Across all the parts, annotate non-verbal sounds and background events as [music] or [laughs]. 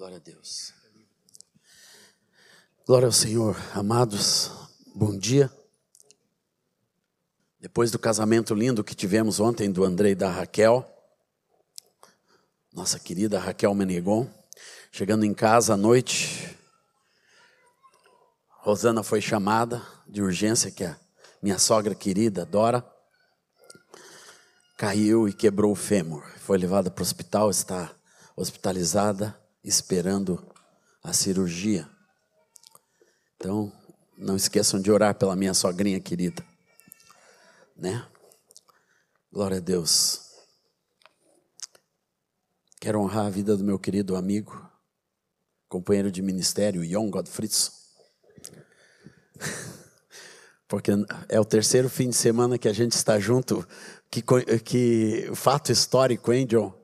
Glória a Deus. Glória ao Senhor. Amados, bom dia. Depois do casamento lindo que tivemos ontem do André e da Raquel, nossa querida Raquel Menegon, chegando em casa à noite, Rosana foi chamada de urgência, que a minha sogra querida, Dora, caiu e quebrou o fêmur. Foi levada para o hospital, está hospitalizada, esperando a cirurgia. Então, não esqueçam de orar pela minha sogrinha querida. Né? Glória a Deus. Quero honrar a vida do meu querido amigo, companheiro de ministério, Jon Godfriedson. [laughs] Porque é o terceiro fim de semana que a gente está junto. Que, que fato histórico, hein, John?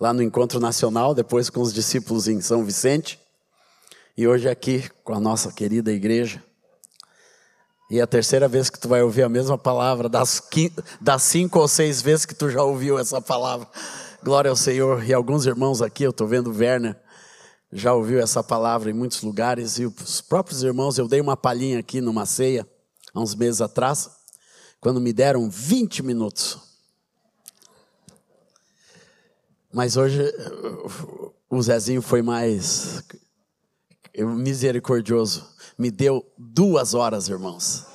Lá no Encontro Nacional, depois com os discípulos em São Vicente. E hoje aqui com a nossa querida igreja. E é a terceira vez que tu vai ouvir a mesma palavra, das, das cinco ou seis vezes que tu já ouviu essa palavra. Glória ao Senhor. E alguns irmãos aqui, eu estou vendo o Werner, já ouviu essa palavra em muitos lugares. E os próprios irmãos, eu dei uma palhinha aqui numa ceia, há uns meses atrás, quando me deram 20 minutos. Mas hoje o Zezinho foi mais misericordioso. Me deu duas horas, irmãos.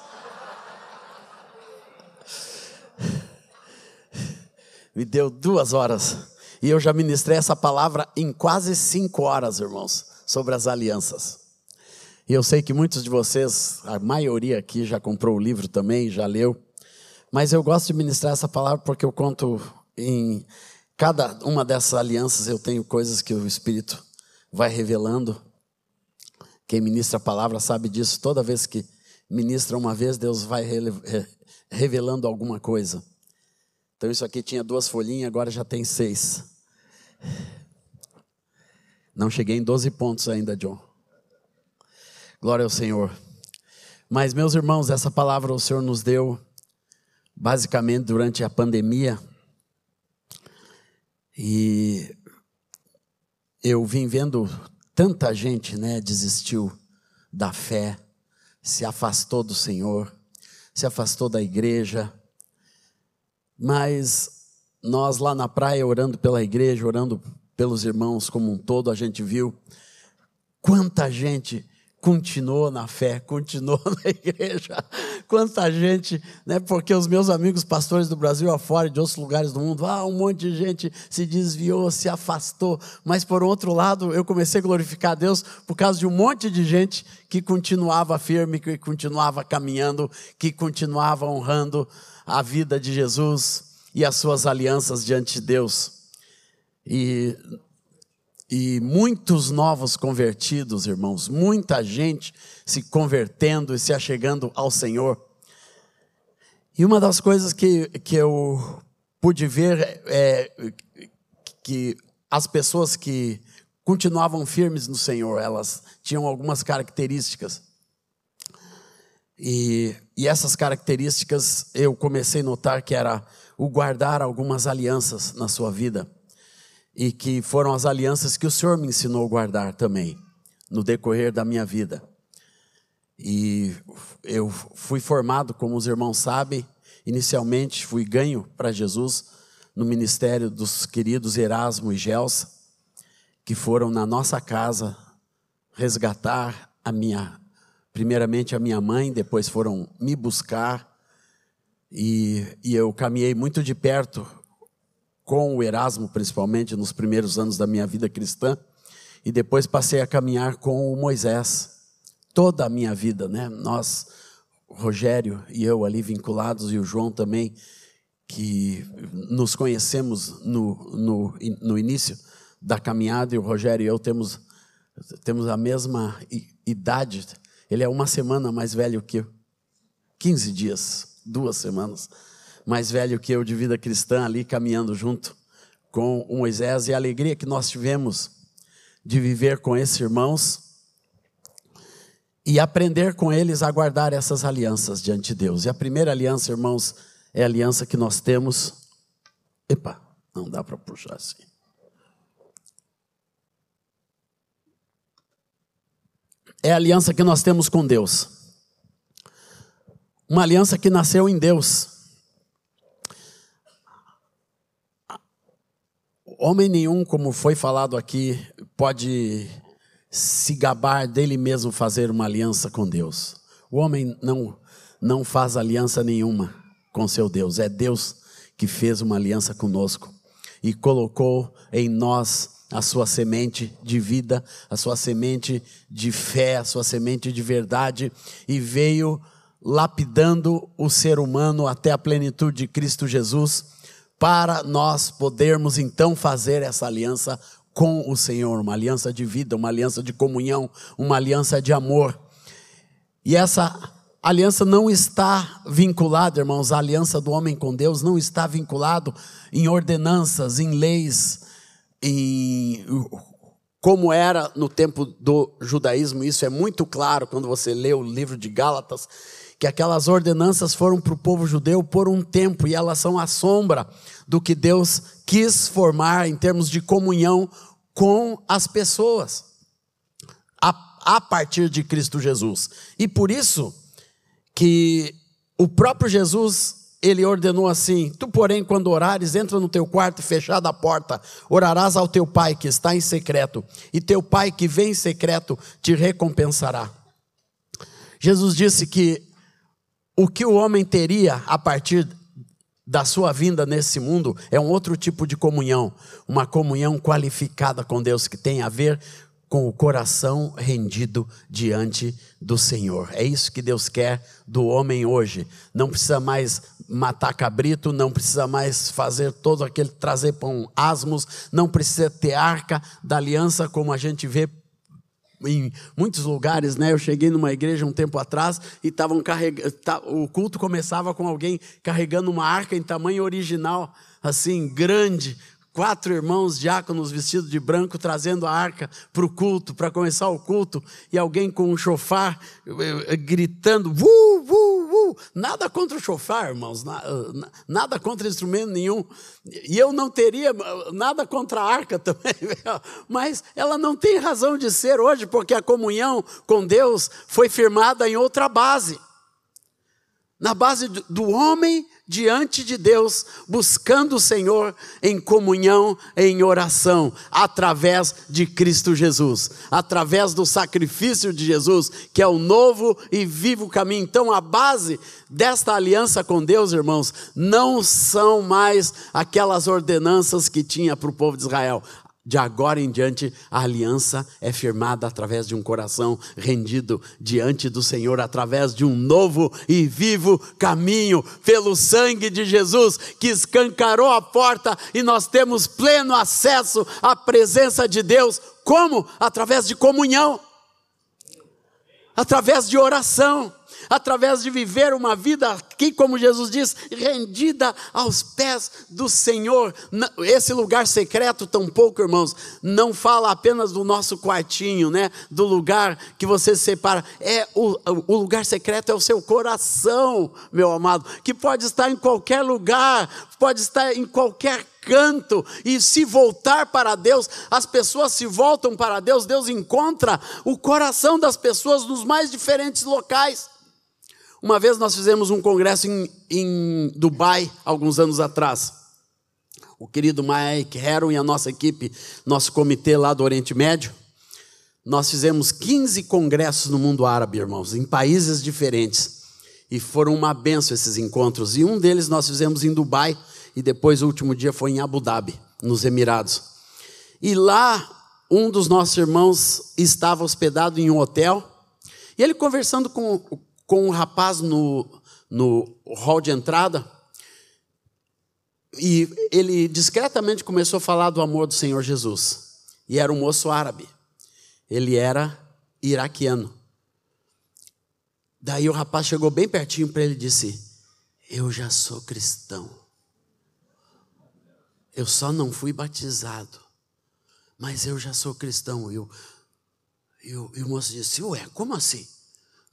Me deu duas horas. E eu já ministrei essa palavra em quase cinco horas, irmãos, sobre as alianças. E eu sei que muitos de vocês, a maioria aqui já comprou o livro também, já leu. Mas eu gosto de ministrar essa palavra porque eu conto em cada uma dessas alianças eu tenho coisas que o Espírito vai revelando. Quem ministra a palavra sabe disso. Toda vez que ministra uma vez, Deus vai revelando alguma coisa. Então isso aqui tinha duas folhinhas, agora já tem seis. Não cheguei em 12 pontos ainda, John. Glória ao Senhor. Mas, meus irmãos, essa palavra o Senhor nos deu basicamente durante a pandemia. E eu vim vendo tanta gente, né, desistiu da fé, se afastou do Senhor, se afastou da igreja, mas nós lá na praia, orando pela igreja, orando pelos irmãos como um todo, a gente viu quanta gente continuou na fé, continuou [laughs] na igreja. Quanta gente, né? Porque os meus amigos pastores do Brasil afora, de outros lugares do mundo, ah, um monte de gente se desviou, se afastou. Mas por outro lado, eu comecei a glorificar a Deus por causa de um monte de gente que continuava firme, que continuava caminhando, que continuava honrando a vida de Jesus e as suas alianças diante de Deus. E, e muitos novos convertidos, irmãos, muita gente se convertendo e se achegando ao Senhor. E uma das coisas que, que eu pude ver é que as pessoas que continuavam firmes no Senhor, elas tinham algumas características. E, e essas características eu comecei a notar que era o guardar algumas alianças na sua vida. E que foram as alianças que o Senhor me ensinou a guardar também, no decorrer da minha vida. E eu fui formado, como os irmãos sabem, inicialmente fui ganho para Jesus no ministério dos queridos Erasmo e Gelsa, que foram na nossa casa resgatar a minha primeiramente a minha mãe, depois foram me buscar, e, e eu caminhei muito de perto com o Erasmo, principalmente nos primeiros anos da minha vida cristã, e depois passei a caminhar com o Moisés, toda a minha vida, né? Nós, Rogério e eu ali vinculados, e o João também, que nos conhecemos no, no, no início da caminhada, e o Rogério e eu temos, temos a mesma idade, ele é uma semana mais velho que eu. 15 dias, duas semanas mais velho que eu de vida cristã ali caminhando junto com o Moisés e a alegria que nós tivemos de viver com esses irmãos e aprender com eles a guardar essas alianças diante de Deus. E a primeira aliança, irmãos, é a aliança que nós temos. Epa, não dá para puxar assim. é a aliança que nós temos com Deus. Uma aliança que nasceu em Deus. Homem nenhum, como foi falado aqui, pode se gabar dele mesmo fazer uma aliança com Deus. O homem não, não faz aliança nenhuma com seu Deus, é Deus que fez uma aliança conosco e colocou em nós a sua semente de vida, a sua semente de fé, a sua semente de verdade e veio lapidando o ser humano até a plenitude de Cristo Jesus, para nós podermos então fazer essa aliança com o Senhor, uma aliança de vida, uma aliança de comunhão, uma aliança de amor. E essa aliança não está vinculada, irmãos, a aliança do homem com Deus não está vinculado em ordenanças, em leis, em como era no tempo do judaísmo, isso é muito claro quando você lê o livro de Gálatas, que aquelas ordenanças foram para o povo judeu por um tempo e elas são a sombra do que Deus quis formar em termos de comunhão com as pessoas a, a partir de Cristo Jesus. E por isso que o próprio Jesus ele ordenou assim: Tu, porém, quando orares, entra no teu quarto fechada a porta, orarás ao teu pai que está em secreto, e teu pai que vem em secreto te recompensará. Jesus disse que o que o homem teria a partir da sua vinda nesse mundo é um outro tipo de comunhão, uma comunhão qualificada com Deus que tem a ver com o coração rendido diante do Senhor. É isso que Deus quer do homem hoje. Não precisa mais matar cabrito, não precisa mais fazer todo aquele trazer pão asmos, não precisa ter arca da aliança como a gente vê em muitos lugares, né? Eu cheguei numa igreja um tempo atrás e estavam carregando, tá, o culto começava com alguém carregando uma arca em tamanho original, assim, grande, quatro irmãos diáconos vestidos de branco trazendo a arca para o culto, para começar o culto, e alguém com um chofar eh, gritando, vu, Nada contra o chofar, irmãos, nada contra instrumento nenhum. E eu não teria nada contra a arca [laughs] também, mas ela não tem razão de ser hoje, porque a comunhão com Deus foi firmada em outra base na base do homem diante de Deus, buscando o Senhor em comunhão, em oração, através de Cristo Jesus, através do sacrifício de Jesus, que é o novo e vivo caminho. Então, a base desta aliança com Deus, irmãos, não são mais aquelas ordenanças que tinha para o povo de Israel. De agora em diante, a aliança é firmada através de um coração rendido diante do Senhor, através de um novo e vivo caminho, pelo sangue de Jesus, que escancarou a porta e nós temos pleno acesso à presença de Deus. Como? Através de comunhão, através de oração através de viver uma vida aqui, como Jesus diz, rendida aos pés do Senhor. Esse lugar secreto, tampouco, irmãos, não fala apenas do nosso quartinho, né? Do lugar que você separa. É o, o lugar secreto é o seu coração, meu amado, que pode estar em qualquer lugar, pode estar em qualquer canto e se voltar para Deus, as pessoas se voltam para Deus, Deus encontra o coração das pessoas nos mais diferentes locais. Uma vez nós fizemos um congresso em, em Dubai, alguns anos atrás. O querido Mike Heron e a nossa equipe, nosso comitê lá do Oriente Médio, nós fizemos 15 congressos no mundo árabe, irmãos, em países diferentes. E foram uma benção esses encontros. E um deles nós fizemos em Dubai, e depois o último dia foi em Abu Dhabi, nos Emirados. E lá, um dos nossos irmãos estava hospedado em um hotel, e ele conversando com, com um rapaz no, no hall de entrada. E ele discretamente começou a falar do amor do Senhor Jesus. E era um moço árabe. Ele era iraquiano. Daí o rapaz chegou bem pertinho para ele e disse: Eu já sou cristão. Eu só não fui batizado. Mas eu já sou cristão. Eu, eu, e o moço disse: Ué, como assim?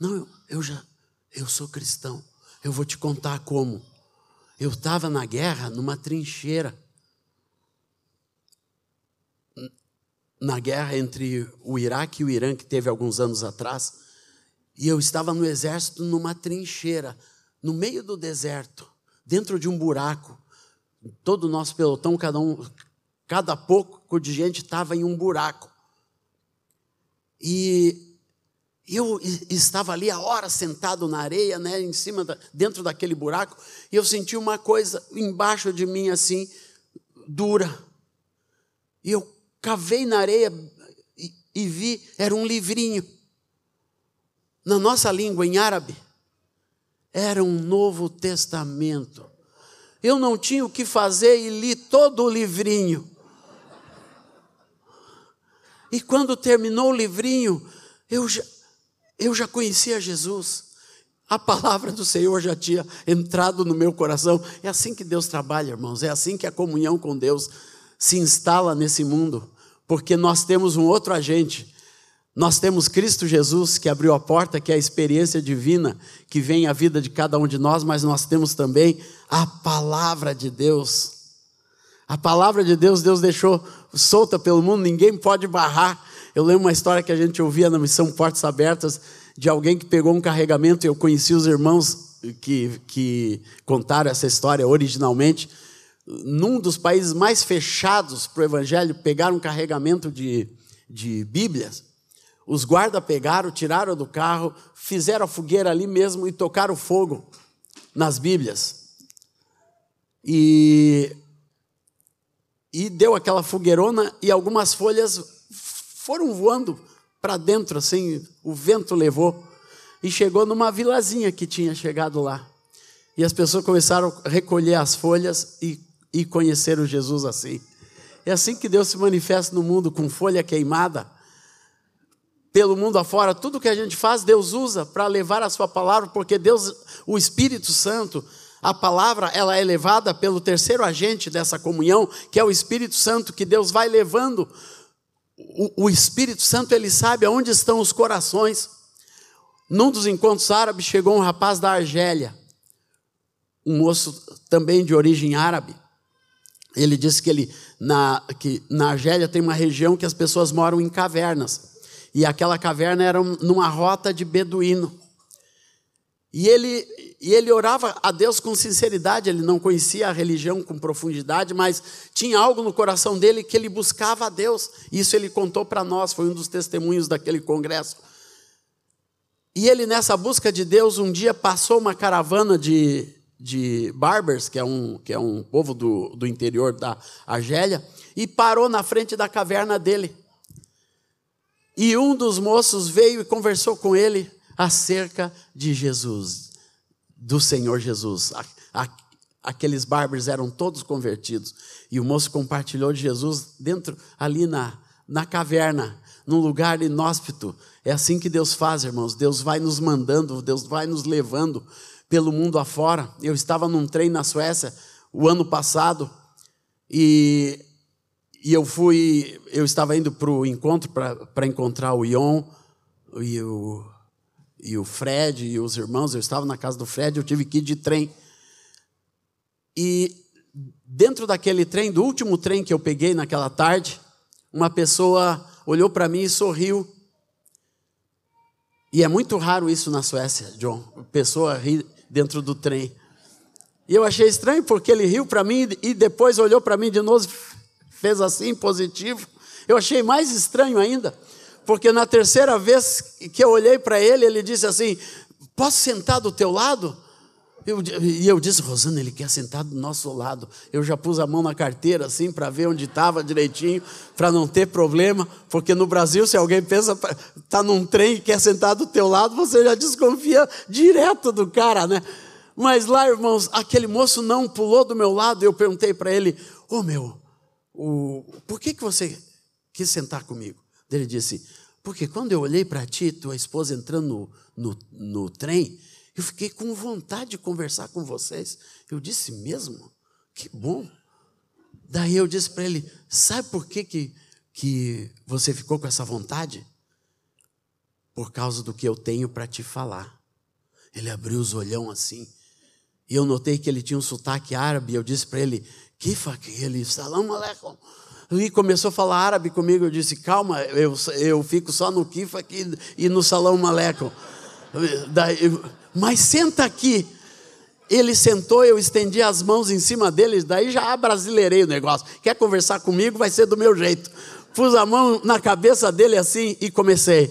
Não, eu, eu já, eu sou cristão. Eu vou te contar como. Eu estava na guerra, numa trincheira. na guerra entre o Iraque e o Irã, que teve alguns anos atrás, e eu estava no exército numa trincheira, no meio do deserto, dentro de um buraco. Todo o nosso pelotão, cada um, cada pouco de gente estava em um buraco. E eu estava ali a hora sentado na areia, né, em cima, da, dentro daquele buraco, e eu senti uma coisa embaixo de mim assim, dura. E eu cavei na areia e, e vi, era um livrinho. Na nossa língua, em árabe, era um Novo Testamento. Eu não tinha o que fazer e li todo o livrinho. E quando terminou o livrinho, eu já, eu já conhecia Jesus. A palavra do Senhor já tinha entrado no meu coração. É assim que Deus trabalha, irmãos. É assim que a comunhão com Deus se instala nesse mundo. Porque nós temos um outro agente. Nós temos Cristo Jesus que abriu a porta, que é a experiência divina que vem à vida de cada um de nós, mas nós temos também a palavra de Deus. A palavra de Deus, Deus deixou solta pelo mundo, ninguém pode barrar. Eu lembro uma história que a gente ouvia na missão Portas Abertas, de alguém que pegou um carregamento, eu conheci os irmãos que, que contaram essa história originalmente. Num dos países mais fechados para o evangelho, pegaram um carregamento de, de Bíblias. Os guardas pegaram, tiraram do carro, fizeram a fogueira ali mesmo e tocaram fogo nas Bíblias. E, e deu aquela fogueirona e algumas folhas foram voando para dentro, assim, o vento levou. E chegou numa vilazinha que tinha chegado lá. E as pessoas começaram a recolher as folhas e, e conheceram Jesus assim. É assim que Deus se manifesta no mundo, com folha queimada. Pelo mundo afora, tudo que a gente faz, Deus usa para levar a sua palavra, porque Deus, o Espírito Santo, a palavra, ela é levada pelo terceiro agente dessa comunhão, que é o Espírito Santo, que Deus vai levando o, o Espírito Santo ele sabe aonde estão os corações. Num dos encontros árabes chegou um rapaz da Argélia, um moço também de origem árabe. Ele disse que, ele, na, que na Argélia tem uma região que as pessoas moram em cavernas. E aquela caverna era numa rota de beduíno. E ele, e ele orava a Deus com sinceridade, ele não conhecia a religião com profundidade, mas tinha algo no coração dele que ele buscava a Deus. Isso ele contou para nós, foi um dos testemunhos daquele congresso. E ele, nessa busca de Deus, um dia passou uma caravana de, de barbers, que é um, que é um povo do, do interior da Argélia, e parou na frente da caverna dele. E um dos moços veio e conversou com ele acerca de Jesus, do Senhor Jesus. Aqueles bárbaros eram todos convertidos. E o moço compartilhou de Jesus dentro, ali na, na caverna, num lugar inóspito. É assim que Deus faz, irmãos. Deus vai nos mandando, Deus vai nos levando pelo mundo afora. Eu estava num trem na Suécia o ano passado e, e eu fui, eu estava indo para o encontro para encontrar o Ion e o e o Fred e os irmãos, eu estava na casa do Fred, eu tive que ir de trem. E dentro daquele trem, do último trem que eu peguei naquela tarde, uma pessoa olhou para mim e sorriu. E é muito raro isso na Suécia, John. Pessoa ri dentro do trem. E eu achei estranho porque ele riu para mim e depois olhou para mim de novo, fez assim positivo. Eu achei mais estranho ainda porque na terceira vez que eu olhei para ele, ele disse assim: Posso sentar do teu lado? Eu, e eu disse, Rosana, ele quer sentar do nosso lado. Eu já pus a mão na carteira assim para ver onde estava direitinho, para não ter problema, porque no Brasil, se alguém pensa, está num trem e quer sentar do teu lado, você já desconfia direto do cara, né? Mas lá, irmãos, aquele moço não pulou do meu lado. Eu perguntei para ele: Ô oh, meu, o, por que, que você quis sentar comigo? Ele disse: Porque quando eu olhei para ti, tua esposa entrando no, no, no trem, eu fiquei com vontade de conversar com vocês. Eu disse mesmo? Que bom. Daí eu disse para ele: Sabe por que, que, que você ficou com essa vontade? Por causa do que eu tenho para te falar. Ele abriu os olhão assim. E eu notei que ele tinha um sotaque árabe. Eu disse para ele: Kifa, ele, salam aleikum. E começou a falar árabe comigo. Eu disse: Calma, eu, eu fico só no Kifa aqui e no salão Maleco. Daí, mas senta aqui. Ele sentou, eu estendi as mãos em cima dele, daí já brasileirei o negócio. Quer conversar comigo? Vai ser do meu jeito. Pus a mão na cabeça dele assim e comecei.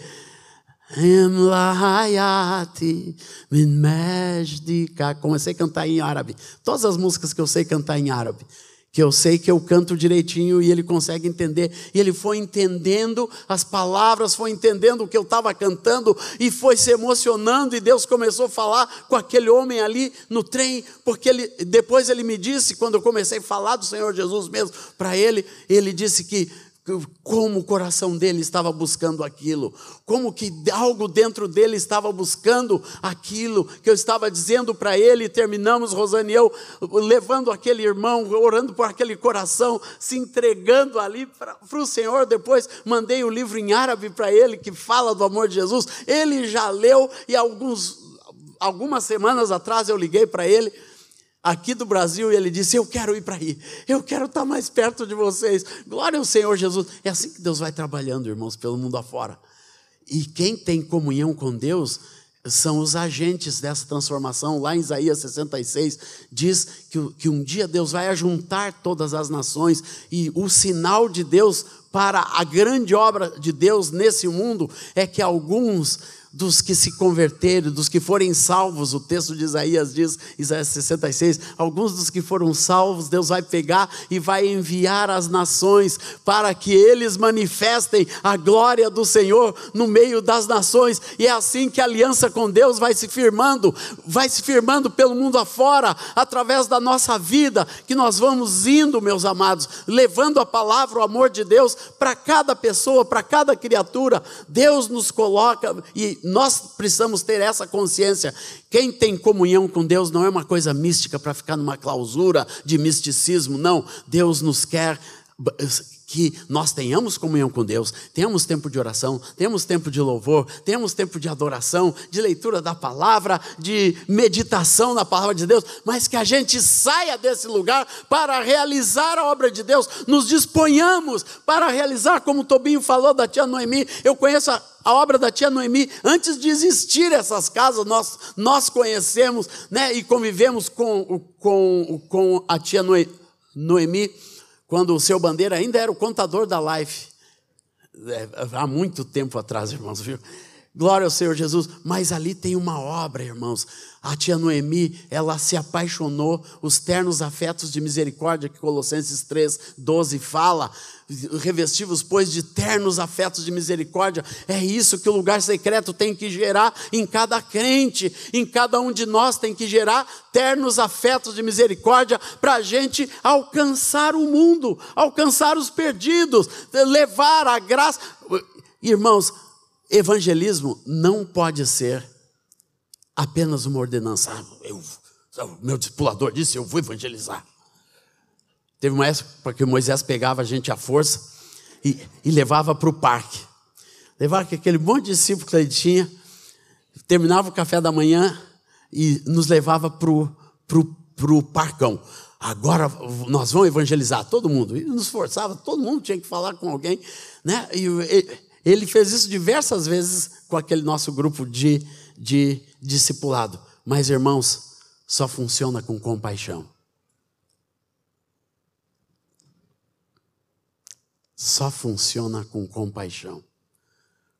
Comecei a cantar em árabe. Todas as músicas que eu sei cantar em árabe que eu sei que eu canto direitinho e ele consegue entender. E ele foi entendendo as palavras, foi entendendo o que eu estava cantando e foi se emocionando. E Deus começou a falar com aquele homem ali no trem, porque ele, depois ele me disse, quando eu comecei a falar do Senhor Jesus mesmo para ele, ele disse que como o coração dele estava buscando aquilo, como que algo dentro dele estava buscando aquilo que eu estava dizendo para ele, terminamos, Rosane e eu, levando aquele irmão, orando por aquele coração, se entregando ali para o Senhor. Depois mandei o livro em árabe para ele, que fala do amor de Jesus. Ele já leu, e alguns, algumas semanas atrás eu liguei para ele aqui do Brasil e ele disse: Eu quero ir para aí, eu quero estar mais perto de vocês. Glória ao Senhor Jesus. É assim que Deus vai trabalhando, irmãos, pelo mundo afora. E quem tem comunhão com Deus são os agentes dessa transformação. Lá em Isaías 66 diz que, que um dia Deus vai ajuntar todas as nações e o sinal de Deus para a grande obra de Deus nesse mundo é que alguns dos que se converterem, dos que forem salvos, o texto de Isaías diz, Isaías 66, alguns dos que foram salvos, Deus vai pegar e vai enviar às nações para que eles manifestem a glória do Senhor no meio das nações, e é assim que a aliança com Deus vai se firmando, vai se firmando pelo mundo afora, através da nossa vida, que nós vamos indo, meus amados, levando a palavra, o amor de Deus para cada pessoa, para cada criatura. Deus nos coloca e nós precisamos ter essa consciência. Quem tem comunhão com Deus não é uma coisa mística para ficar numa clausura de misticismo, não. Deus nos quer que nós tenhamos comunhão com Deus, tenhamos tempo de oração, tenhamos tempo de louvor, tenhamos tempo de adoração, de leitura da palavra, de meditação na palavra de Deus, mas que a gente saia desse lugar para realizar a obra de Deus, nos disponhamos para realizar, como o Tobinho falou da tia Noemi, eu conheço a, a obra da tia Noemi, antes de existir essas casas, nós, nós conhecemos né, e convivemos com, com, com a tia Noemi quando o seu Bandeira ainda era o contador da Life, é, há muito tempo atrás, irmãos, viu? Glória ao Senhor Jesus. Mas ali tem uma obra, irmãos. A tia Noemi, ela se apaixonou, os ternos afetos de misericórdia que Colossenses 3, 12 fala, revestivos, pois, de ternos afetos de misericórdia. É isso que o lugar secreto tem que gerar em cada crente, em cada um de nós tem que gerar ternos afetos de misericórdia para a gente alcançar o mundo, alcançar os perdidos, levar a graça. Irmãos, evangelismo não pode ser apenas uma ordenança. Ah, eu, meu discipulador disse: eu vou evangelizar. Teve uma época que Moisés pegava a gente à força e, e levava para o parque. Levava aquele monte de discípulo que ele tinha, terminava o café da manhã e nos levava para o parcão. Agora nós vamos evangelizar todo mundo. E nos forçava, todo mundo tinha que falar com alguém. Né? E, e ele fez isso diversas vezes com aquele nosso grupo de, de discipulado. Mas, irmãos, só funciona com compaixão. Só funciona com compaixão,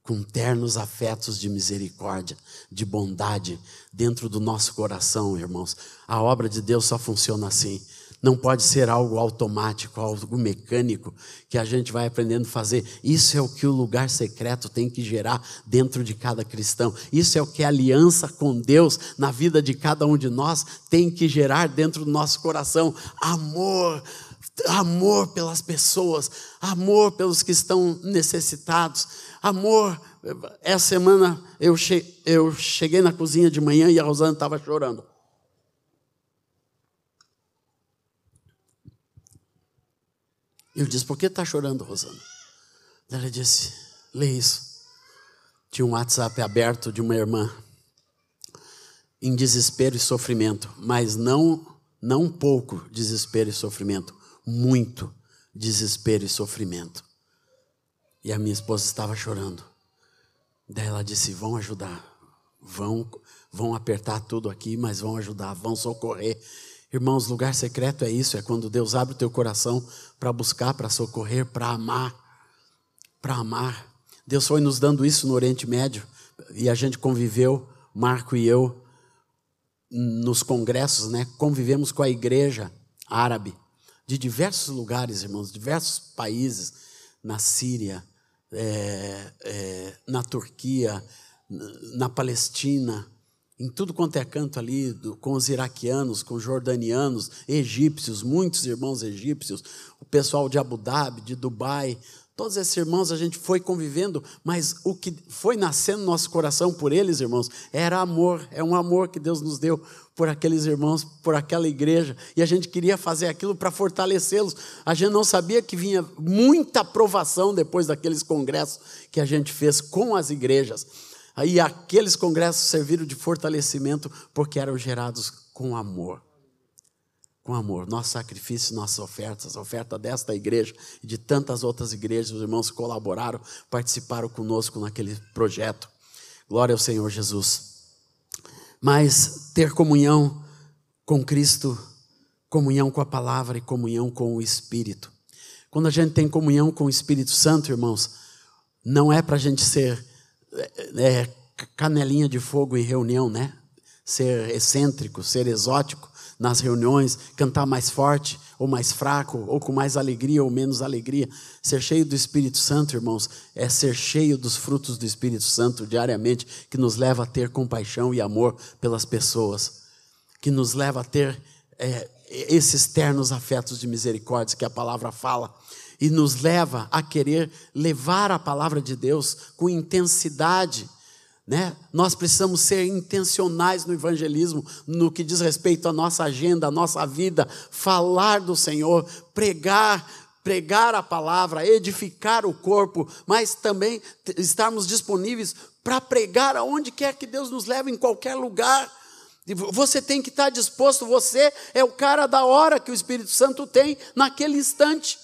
com ternos afetos de misericórdia, de bondade dentro do nosso coração, irmãos. A obra de Deus só funciona assim. Não pode ser algo automático, algo mecânico que a gente vai aprendendo a fazer. Isso é o que o lugar secreto tem que gerar dentro de cada cristão. Isso é o que a aliança com Deus na vida de cada um de nós tem que gerar dentro do nosso coração. Amor, amor pelas pessoas, amor pelos que estão necessitados, amor. Essa semana eu, cheguei na cozinha de manhã e a Rosana estava chorando. Eu disse: Por que está chorando, Rosana? Ela disse: Lê isso. Tinha um WhatsApp aberto de uma irmã em desespero e sofrimento, mas não não pouco desespero e sofrimento, muito desespero e sofrimento. E a minha esposa estava chorando. Daí ela disse: vão ajudar, vão, vão apertar tudo aqui, mas vão ajudar, vão socorrer. Irmãos, lugar secreto é isso, é quando Deus abre o teu coração para buscar, para socorrer, para amar, para amar. Deus foi nos dando isso no Oriente Médio e a gente conviveu, Marco e eu, nos congressos, né? Convivemos com a igreja árabe de diversos lugares, irmãos, diversos países, na Síria, é, é, na Turquia, na Palestina, em tudo quanto é canto ali, do, com os iraquianos, com os jordanianos, egípcios, muitos irmãos egípcios, o pessoal de Abu Dhabi, de Dubai, Todos esses irmãos a gente foi convivendo, mas o que foi nascendo no nosso coração por eles, irmãos, era amor, é um amor que Deus nos deu por aqueles irmãos, por aquela igreja, e a gente queria fazer aquilo para fortalecê-los. A gente não sabia que vinha muita aprovação depois daqueles congressos que a gente fez com as igrejas. Aí aqueles congressos serviram de fortalecimento porque eram gerados com amor com amor. Nosso sacrifício, nossas ofertas, a oferta desta igreja e de tantas outras igrejas, os irmãos colaboraram, participaram conosco naquele projeto. Glória ao Senhor Jesus. Mas ter comunhão com Cristo, comunhão com a palavra e comunhão com o Espírito. Quando a gente tem comunhão com o Espírito Santo, irmãos, não é para a gente ser é, canelinha de fogo em reunião, né? Ser excêntrico, ser exótico nas reuniões, cantar mais forte ou mais fraco, ou com mais alegria ou menos alegria. Ser cheio do Espírito Santo, irmãos, é ser cheio dos frutos do Espírito Santo diariamente, que nos leva a ter compaixão e amor pelas pessoas, que nos leva a ter é, esses ternos afetos de misericórdia que a palavra fala e nos leva a querer levar a palavra de Deus com intensidade né? Nós precisamos ser intencionais no evangelismo, no que diz respeito à nossa agenda, à nossa vida, falar do Senhor, pregar, pregar a palavra, edificar o corpo, mas também estarmos disponíveis para pregar aonde quer que Deus nos leve, em qualquer lugar. Você tem que estar disposto, você é o cara da hora que o Espírito Santo tem naquele instante.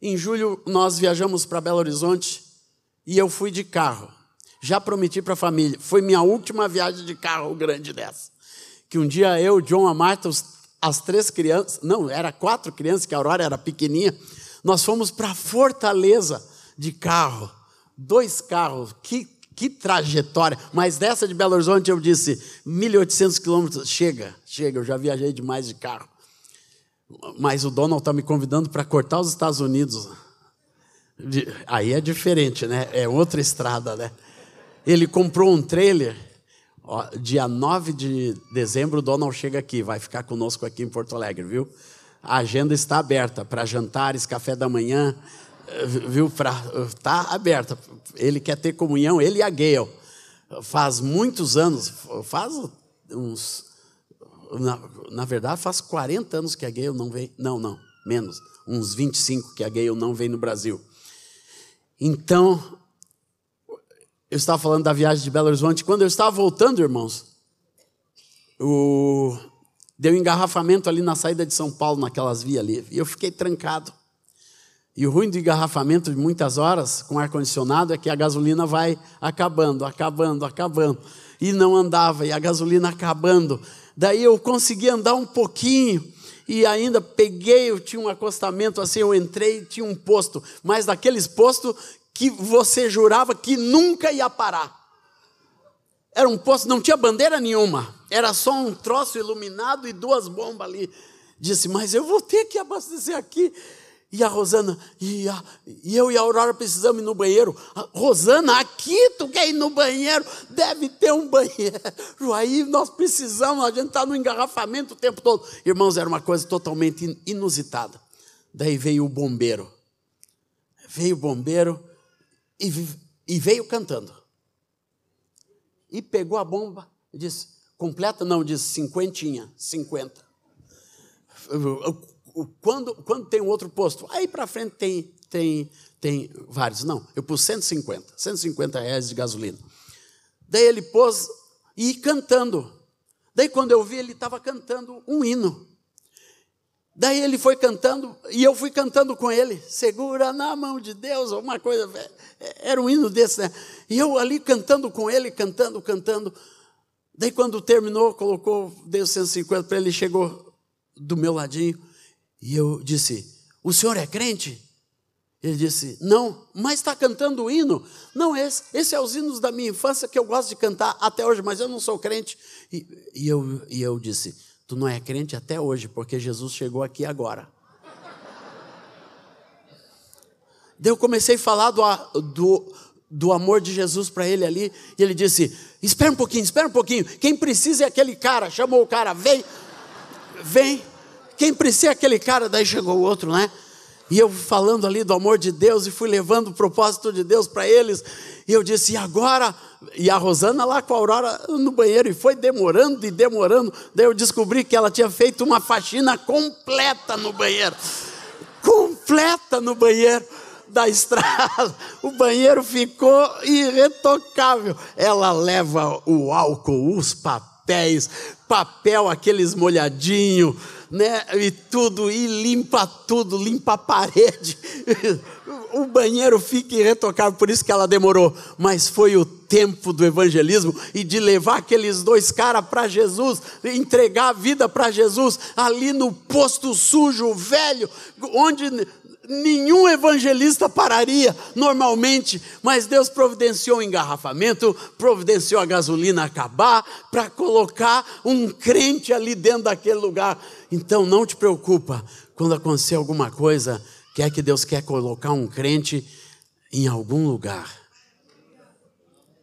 Em julho, nós viajamos para Belo Horizonte e eu fui de carro. Já prometi para a família. Foi minha última viagem de carro grande dessa. Que um dia eu, John, a Marta, as três crianças, não, era quatro crianças, que a Aurora era pequenininha, nós fomos para Fortaleza de carro. Dois carros, que, que trajetória. Mas dessa de Belo Horizonte eu disse, 1.800 quilômetros, chega, chega, eu já viajei demais de carro. Mas o Donald está me convidando para cortar os Estados Unidos. Aí é diferente, né? É outra estrada, né? Ele comprou um trailer. Ó, dia 9 de dezembro, o Donald chega aqui, vai ficar conosco aqui em Porto Alegre, viu? A agenda está aberta para jantares, café da manhã, viu? Está aberta. Ele quer ter comunhão, ele e a Gayle. Faz muitos anos, faz uns. Na, na verdade, faz 40 anos que a Gayle não vem. Não, não, menos. Uns 25 que a Gayle não vem no Brasil. Então, eu estava falando da viagem de Belo Horizonte. Quando eu estava voltando, irmãos, o... deu um engarrafamento ali na saída de São Paulo, naquelas vias ali. E eu fiquei trancado. E o ruim do engarrafamento de muitas horas com ar-condicionado é que a gasolina vai acabando, acabando, acabando. E não andava, e a gasolina acabando. Daí eu consegui andar um pouquinho e ainda peguei, eu tinha um acostamento assim, eu entrei, tinha um posto, mas daqueles postos que você jurava que nunca ia parar. Era um posto, não tinha bandeira nenhuma, era só um troço iluminado e duas bombas ali. Disse, mas eu vou ter que abastecer aqui. E a Rosana, e, a, e eu e a Aurora precisamos ir no banheiro. A, Rosana, aqui tu quer ir no banheiro? Deve ter um banheiro. Aí nós precisamos, a gente está no engarrafamento o tempo todo. Irmãos, era uma coisa totalmente inusitada. Daí veio o bombeiro. Veio o bombeiro e, e veio cantando. E pegou a bomba e disse: completa? Não, disse cinquentinha, cinquenta. Quando, quando tem um outro posto? Aí para frente tem, tem, tem vários. Não, eu pus 150, 150 reais de gasolina. Daí ele pôs e cantando. Daí quando eu vi, ele estava cantando um hino. Daí ele foi cantando e eu fui cantando com ele. Segura na mão de Deus, alguma coisa. Era um hino desse, né? E eu ali cantando com ele, cantando, cantando. Daí quando terminou, colocou, deu 150 para ele, chegou do meu ladinho e eu disse: O senhor é crente? Ele disse: Não, mas está cantando o hino. Não, esse, esse é os hinos da minha infância que eu gosto de cantar até hoje, mas eu não sou crente. E, e eu, e eu disse: Tu não é crente até hoje, porque Jesus chegou aqui agora. Daí eu comecei a falar do, do, do amor de Jesus para ele ali, e ele disse: Espera um pouquinho, espera um pouquinho. Quem precisa é aquele cara. Chamou o cara, vem, vem. Quem precisa é aquele cara. Daí chegou o outro, né? E eu falando ali do amor de Deus e fui levando o propósito de Deus para eles. E eu disse, e agora? E a Rosana lá com a Aurora no banheiro, e foi demorando e demorando. Daí eu descobri que ela tinha feito uma faxina completa no banheiro completa no banheiro da estrada. O banheiro ficou irretocável. Ela leva o álcool, os papéis, papel aqueles molhadinho, né? E tudo e limpa tudo, limpa a parede. [laughs] O banheiro fica irretocável, por isso que ela demorou. Mas foi o tempo do evangelismo e de levar aqueles dois caras para Jesus, entregar a vida para Jesus, ali no posto sujo, velho, onde nenhum evangelista pararia normalmente, mas Deus providenciou o engarrafamento, providenciou a gasolina acabar para colocar um crente ali dentro daquele lugar. Então não te preocupa quando acontecer alguma coisa, quer que Deus quer colocar um crente em algum lugar.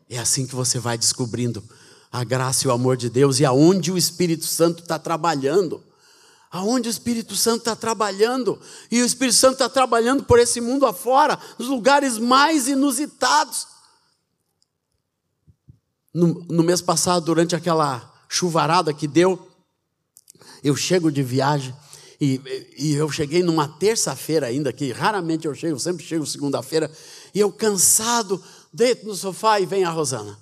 É assim que você vai descobrindo a graça e o amor de Deus e aonde o Espírito Santo está trabalhando aonde o Espírito Santo está trabalhando, e o Espírito Santo está trabalhando por esse mundo afora, nos lugares mais inusitados. No, no mês passado, durante aquela chuvarada que deu, eu chego de viagem, e, e eu cheguei numa terça-feira ainda, que raramente eu chego, sempre chego segunda-feira, e eu cansado, deito no sofá e vem a Rosana.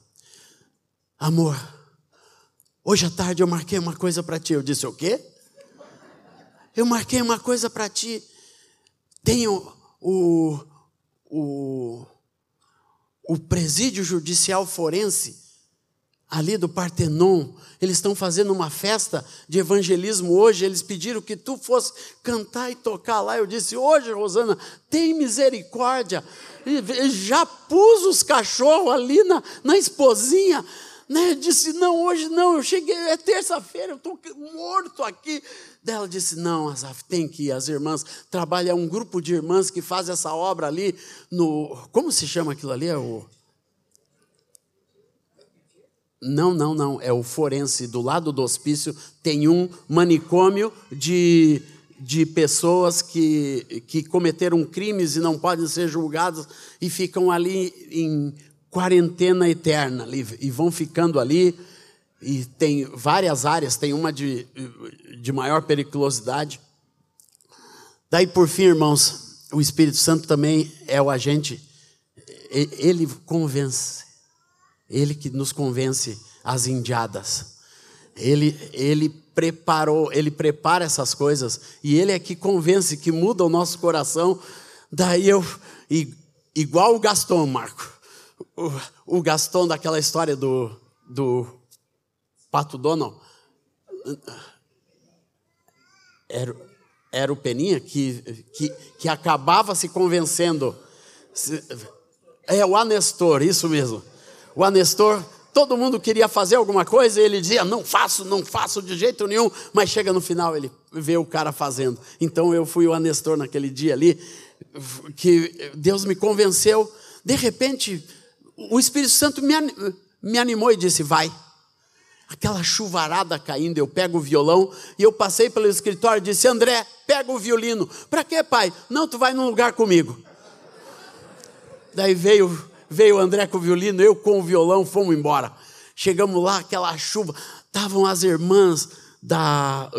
Amor, hoje à tarde eu marquei uma coisa para ti. Eu disse, o quê? eu marquei uma coisa para ti. Tem o, o, o, o presídio judicial forense ali do Partenon, eles estão fazendo uma festa de evangelismo hoje. Eles pediram que tu fosse cantar e tocar lá. Eu disse: Hoje, Rosana, tem misericórdia. Já pus os cachorros ali na, na esposinha. Né? Disse: Não, hoje não. Eu cheguei, é terça-feira, eu estou morto aqui. Daí ela disse: Não, Azaf, tem que ir. As irmãs trabalham, é um grupo de irmãs que faz essa obra ali no. Como se chama aquilo ali? É o. Não, não, não. É o forense. Do lado do hospício tem um manicômio de, de pessoas que, que cometeram crimes e não podem ser julgadas e ficam ali em quarentena eterna e vão ficando ali e tem várias áreas, tem uma de, de maior periculosidade. Daí, por fim, irmãos, o Espírito Santo também é o agente, ele convence, ele que nos convence as indiadas. Ele, ele preparou, ele prepara essas coisas e ele é que convence, que muda o nosso coração. Daí eu, igual o Gaston, Marco, o, o Gaston daquela história do, do Pato Donald, era, era o Peninha que, que, que acabava se convencendo. É o Anestor, isso mesmo. O Anestor, todo mundo queria fazer alguma coisa e ele dizia: Não faço, não faço de jeito nenhum. Mas chega no final, ele vê o cara fazendo. Então eu fui o Anestor naquele dia ali, que Deus me convenceu. De repente, o Espírito Santo me, animou e disse: Vai aquela chuvarada caindo, eu pego o violão e eu passei pelo escritório e disse: André, pega o violino. Para quê, pai? Não, tu vai num lugar comigo. Daí veio, veio o André com o violino, eu com o violão, fomos embora. Chegamos lá, aquela chuva, estavam as irmãs da.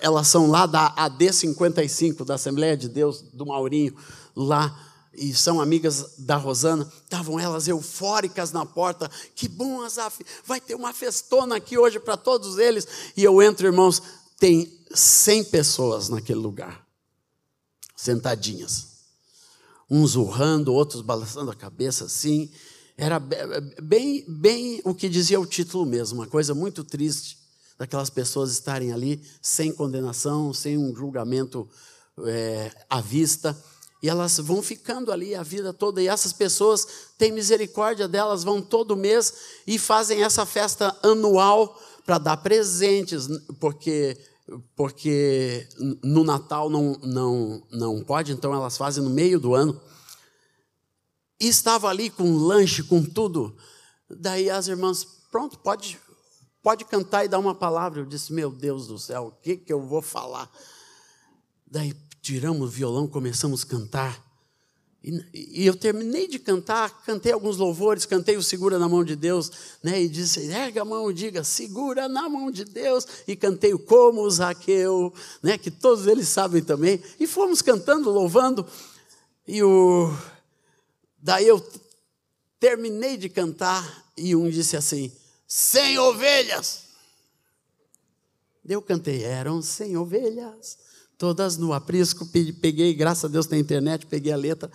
Elas são lá da AD 55, da Assembleia de Deus do Maurinho, lá e são amigas da Rosana, estavam elas eufóricas na porta. Que bom, Azaf, vai ter uma festona aqui hoje para todos eles. E eu entro, irmãos, tem 100 pessoas naquele lugar, sentadinhas. Uns urrando, outros balançando a cabeça assim. Era bem, bem o que dizia o título mesmo, uma coisa muito triste daquelas pessoas estarem ali sem condenação, sem um julgamento é, à vista. E elas vão ficando ali a vida toda. E essas pessoas têm misericórdia delas, vão todo mês e fazem essa festa anual para dar presentes, porque porque no Natal não, não, não pode, então elas fazem no meio do ano. E estava ali com lanche, com tudo. Daí as irmãs, pronto, pode, pode cantar e dar uma palavra. Eu disse, meu Deus do céu, o que, que eu vou falar? Daí tiramos o violão, começamos a cantar. E, eu terminei de cantar, cantei alguns louvores, cantei o Segura na Mão de Deus, né? E disse, erga a mão e diga, segura na mão de Deus. E cantei o Como Zaqueu, né? Que todos eles sabem também. E fomos cantando, louvando. E o... daí eu terminei de cantar e um disse assim, sem ovelhas. Eu cantei, eram sem ovelhas todas no aprisco, peguei, graças a Deus tem internet, peguei a letra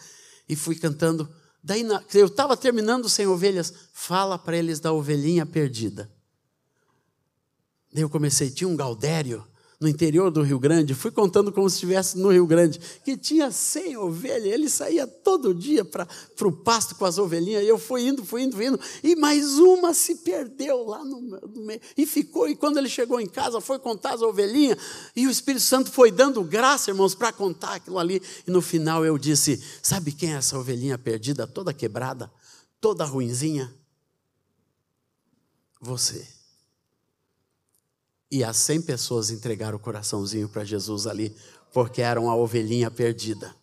e fui cantando. Daí eu estava terminando sem ovelhas, fala para eles da ovelhinha perdida. Daí eu comecei, tinha um Galdério no interior do Rio Grande, fui contando como se estivesse no Rio Grande, que tinha 100 ovelhas, ele saía todo dia para o pasto com as ovelhinhas, e eu fui indo, fui indo, fui indo, e mais uma se perdeu lá no, no meio, e ficou, e quando ele chegou em casa, foi contar as ovelhinhas, e o Espírito Santo foi dando graça, irmãos, para contar aquilo ali, e no final eu disse, sabe quem é essa ovelhinha perdida, toda quebrada, toda ruinzinha? Você. E as 100 pessoas entregaram o coraçãozinho para Jesus ali, porque eram a ovelhinha perdida.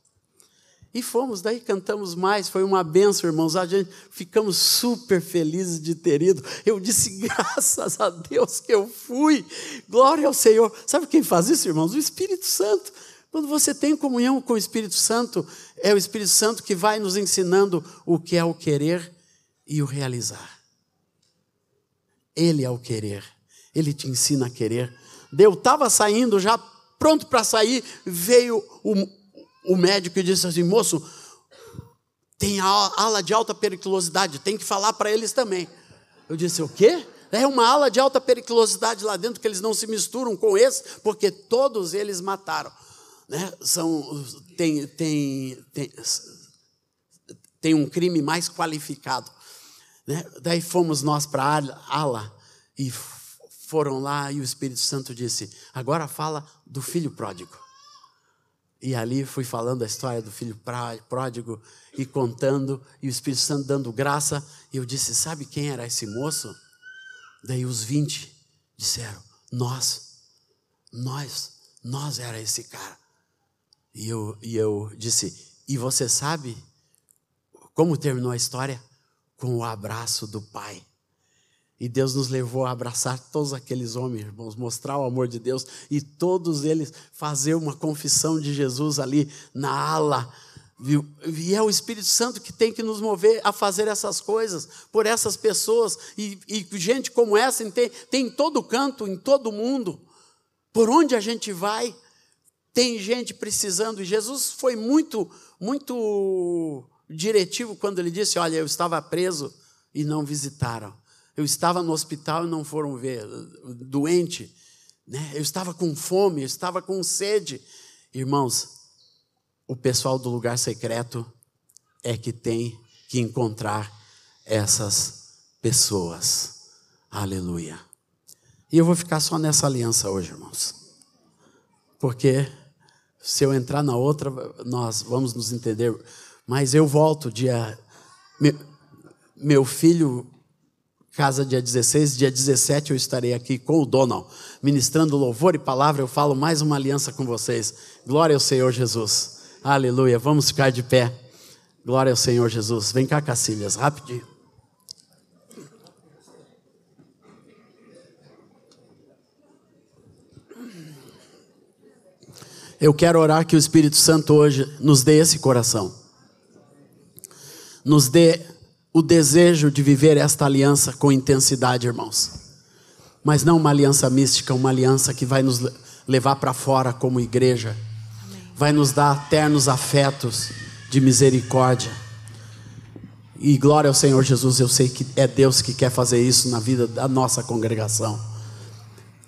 E fomos, daí cantamos mais, foi uma benção, irmãos. A gente ficamos super felizes de ter ido. Eu disse, [laughs] graças a Deus que eu fui, glória ao Senhor. Sabe quem faz isso, irmãos? O Espírito Santo. Quando você tem comunhão com o Espírito Santo, é o Espírito Santo que vai nos ensinando o que é o querer e o realizar. Ele é o querer ele te ensina a querer. Eu estava saindo, já pronto para sair, veio o, o médico e disse assim: moço, tem a ala de alta periculosidade, tem que falar para eles também. Eu disse: o quê? É uma ala de alta periculosidade lá dentro que eles não se misturam com esse, porque todos eles mataram. Né? São, tem, tem, tem, tem um crime mais qualificado. Né? Daí fomos nós para a ala e foram lá e o Espírito Santo disse: Agora fala do filho pródigo. E ali fui falando a história do filho pródigo e contando, e o Espírito Santo dando graça. E eu disse: Sabe quem era esse moço? Daí os 20 disseram: Nós, nós, nós era esse cara. E eu, e eu disse: E você sabe como terminou a história? Com o abraço do pai. E Deus nos levou a abraçar todos aqueles homens, irmãos, mostrar o amor de Deus e todos eles fazer uma confissão de Jesus ali na ala. E é o Espírito Santo que tem que nos mover a fazer essas coisas por essas pessoas. E, e gente como essa tem, tem em todo canto, em todo mundo. Por onde a gente vai, tem gente precisando. E Jesus foi muito, muito diretivo quando ele disse: Olha, eu estava preso e não visitaram. Eu estava no hospital e não foram ver, doente, né? Eu estava com fome, eu estava com sede. Irmãos, o pessoal do lugar secreto é que tem que encontrar essas pessoas. Aleluia. E eu vou ficar só nessa aliança hoje, irmãos. Porque se eu entrar na outra, nós vamos nos entender. Mas eu volto dia. Meu filho casa dia 16, dia 17 eu estarei aqui com o Donald, ministrando louvor e palavra, eu falo mais uma aliança com vocês. Glória ao Senhor Jesus. Aleluia. Vamos ficar de pé. Glória ao Senhor Jesus. Vem cá, Cacilhas, rapidinho. Eu quero orar que o Espírito Santo hoje nos dê esse coração. Nos dê o desejo de viver esta aliança com intensidade, irmãos. Mas não uma aliança mística, uma aliança que vai nos levar para fora como igreja. Vai nos dar ternos afetos de misericórdia. E glória ao Senhor Jesus, eu sei que é Deus que quer fazer isso na vida da nossa congregação.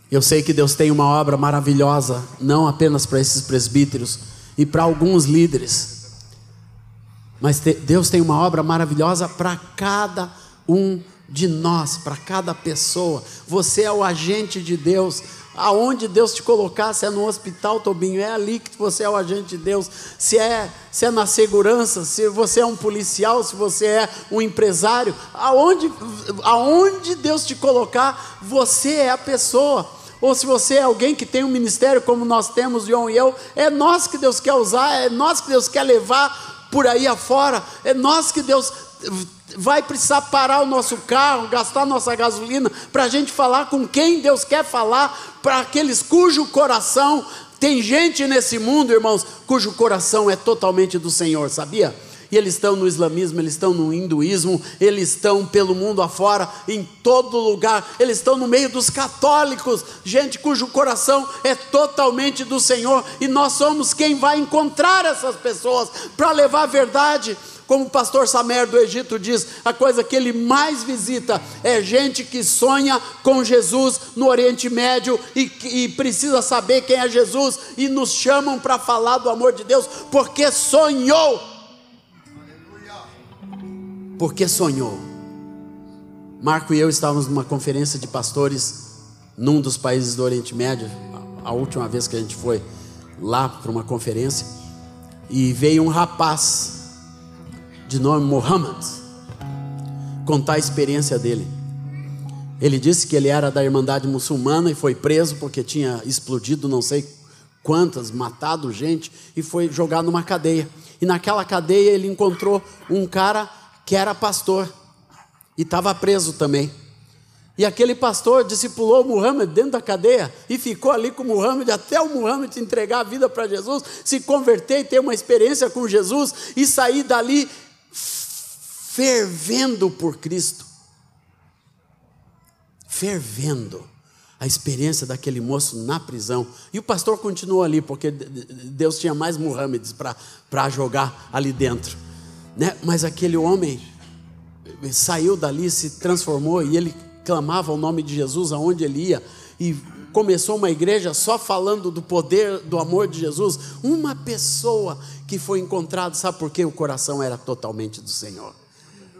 Eu sei que Deus tem uma obra maravilhosa, não apenas para esses presbíteros e para alguns líderes, mas Deus tem uma obra maravilhosa para cada um de nós, para cada pessoa. Você é o agente de Deus. Aonde Deus te colocar, se é no hospital, Tobinho, é ali que você é o agente de Deus. Se é, se é na segurança, se você é um policial, se você é um empresário, aonde, aonde Deus te colocar, você é a pessoa. Ou se você é alguém que tem um ministério como nós temos, João e eu, é nós que Deus quer usar, é nós que Deus quer levar por aí afora, é nós que Deus vai precisar parar o nosso carro, gastar nossa gasolina, para a gente falar com quem Deus quer falar, para aqueles cujo coração. Tem gente nesse mundo, irmãos, cujo coração é totalmente do Senhor, sabia? E eles estão no islamismo, eles estão no hinduísmo, eles estão pelo mundo afora, em todo lugar, eles estão no meio dos católicos, gente cujo coração é totalmente do Senhor, e nós somos quem vai encontrar essas pessoas para levar a verdade. Como o pastor Samer do Egito diz, a coisa que ele mais visita é gente que sonha com Jesus no Oriente Médio e, e precisa saber quem é Jesus e nos chamam para falar do amor de Deus porque sonhou. Porque sonhou. Marco e eu estávamos numa conferência de pastores num dos países do Oriente Médio, a última vez que a gente foi lá para uma conferência, e veio um rapaz de nome Muhammad contar a experiência dele. Ele disse que ele era da Irmandade Muçulmana e foi preso porque tinha explodido não sei quantas, matado gente e foi jogado numa cadeia. E naquela cadeia ele encontrou um cara que era pastor e estava preso também. E aquele pastor discipulou Muhammad dentro da cadeia e ficou ali com Muhammad até o Muhammad entregar a vida para Jesus, se converter e ter uma experiência com Jesus e sair dali fervendo por Cristo. Fervendo. A experiência daquele moço na prisão. E o pastor continuou ali, porque Deus tinha mais Muhammads para jogar ali dentro. Né? Mas aquele homem saiu dali, se transformou e ele clamava o nome de Jesus aonde ele ia. E começou uma igreja só falando do poder, do amor de Jesus. Uma pessoa que foi encontrada, sabe por quê? O coração era totalmente do Senhor.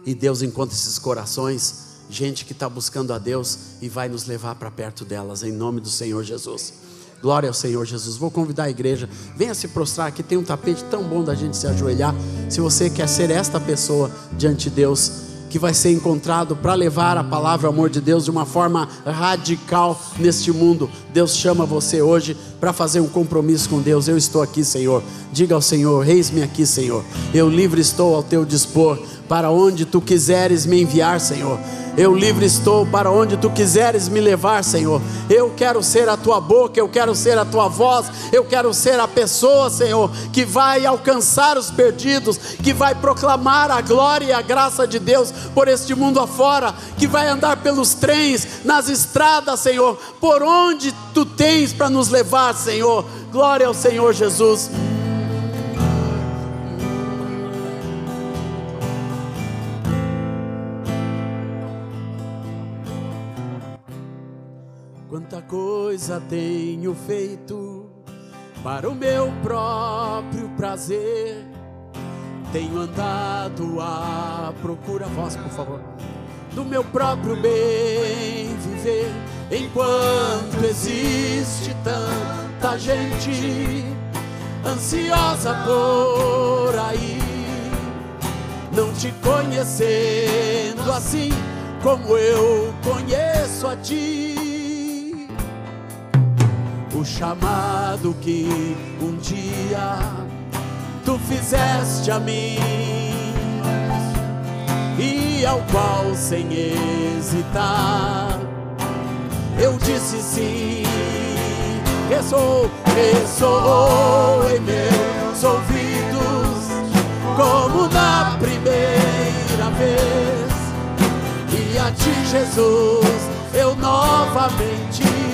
E Deus encontra esses corações, gente que está buscando a Deus e vai nos levar para perto delas, em nome do Senhor Jesus. Glória ao Senhor Jesus. Vou convidar a igreja, venha se prostrar aqui. Tem um tapete tão bom da gente se ajoelhar. Se você quer ser esta pessoa diante de Deus, que vai ser encontrado para levar a palavra, o amor de Deus de uma forma radical neste mundo. Deus chama você hoje para fazer um compromisso com Deus. Eu estou aqui, Senhor. Diga ao Senhor: Eis-me aqui, Senhor. Eu livre estou ao teu dispor para onde tu quiseres me enviar, Senhor. Eu livre estou para onde tu quiseres me levar, Senhor. Eu quero ser a tua boca, eu quero ser a tua voz, eu quero ser a pessoa, Senhor, que vai alcançar os perdidos, que vai proclamar a glória e a graça de Deus por este mundo afora, que vai andar pelos trens, nas estradas, Senhor, por onde tu tens para nos levar, Senhor. Glória ao Senhor Jesus. Coisa tenho feito para o meu próprio prazer. Tenho andado à procura, voz, por favor, do meu próprio bem viver. Enquanto existe tanta gente ansiosa por aí, não te conhecendo assim como eu conheço a ti o chamado que um dia tu fizeste a mim e ao qual sem hesitar eu disse sim, ressoou, ressoou em meus ouvidos como na primeira vez. E a ti Jesus eu novamente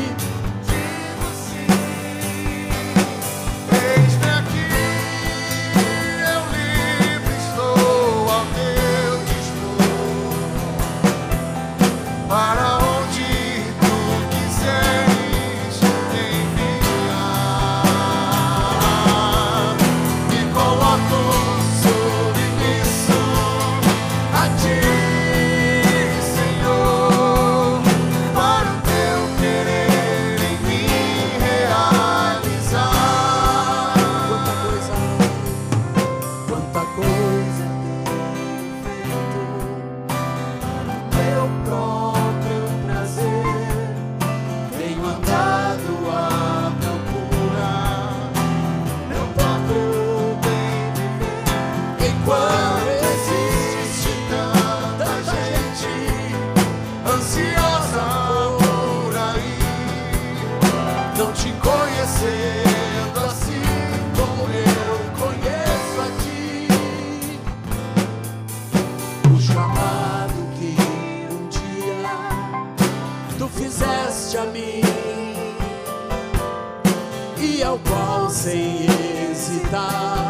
ao qual sem hesitar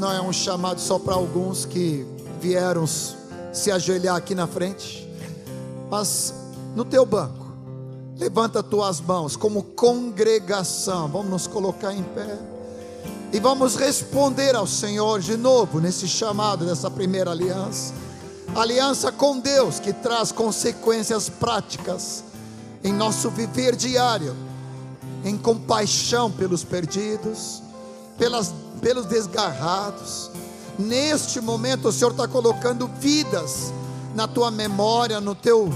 não é um chamado só para alguns que vieram se ajoelhar aqui na frente, mas no teu banco, levanta tuas mãos como congregação, vamos nos colocar em pé. E vamos responder ao Senhor de novo nesse chamado dessa primeira aliança. Aliança com Deus que traz consequências práticas em nosso viver diário, em compaixão pelos perdidos, pelas, pelos desgarrados. Neste momento, o Senhor está colocando vidas na tua memória, no teu,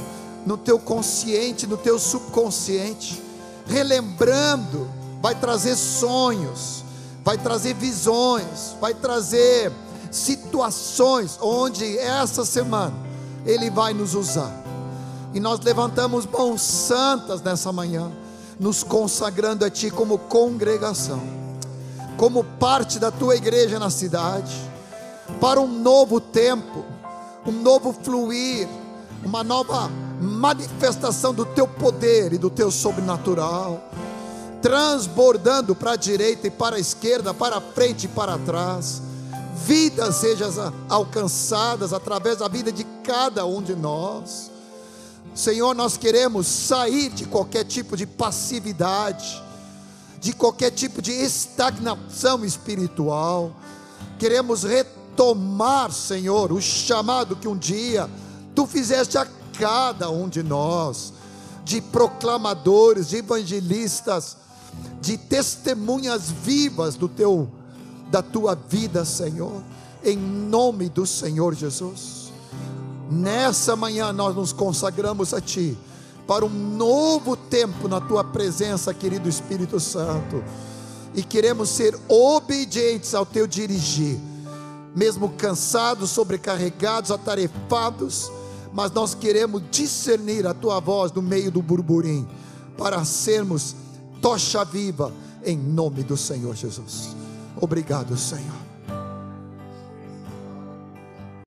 no teu consciente, no teu subconsciente, relembrando, vai trazer sonhos, vai trazer visões, vai trazer situações onde essa semana Ele vai nos usar. E nós levantamos mãos santas nessa manhã, nos consagrando a Ti como congregação, como parte da Tua igreja na cidade, para um novo tempo, um novo fluir, uma nova manifestação do Teu poder e do Teu sobrenatural, transbordando para a direita e para a esquerda, para a frente e para trás. Vidas sejam alcançadas através da vida de cada um de nós. Senhor, nós queremos sair de qualquer tipo de passividade, de qualquer tipo de estagnação espiritual. Queremos retomar, Senhor, o chamado que um dia tu fizeste a cada um de nós, de proclamadores, de evangelistas, de testemunhas vivas do teu da tua vida, Senhor, em nome do Senhor Jesus. Nessa manhã nós nos consagramos a Ti para um novo tempo na Tua presença, querido Espírito Santo, e queremos ser obedientes ao Teu dirigir, mesmo cansados, sobrecarregados, atarefados, mas nós queremos discernir a Tua voz no meio do burburinho, para sermos tocha viva, em nome do Senhor Jesus. Obrigado, Senhor.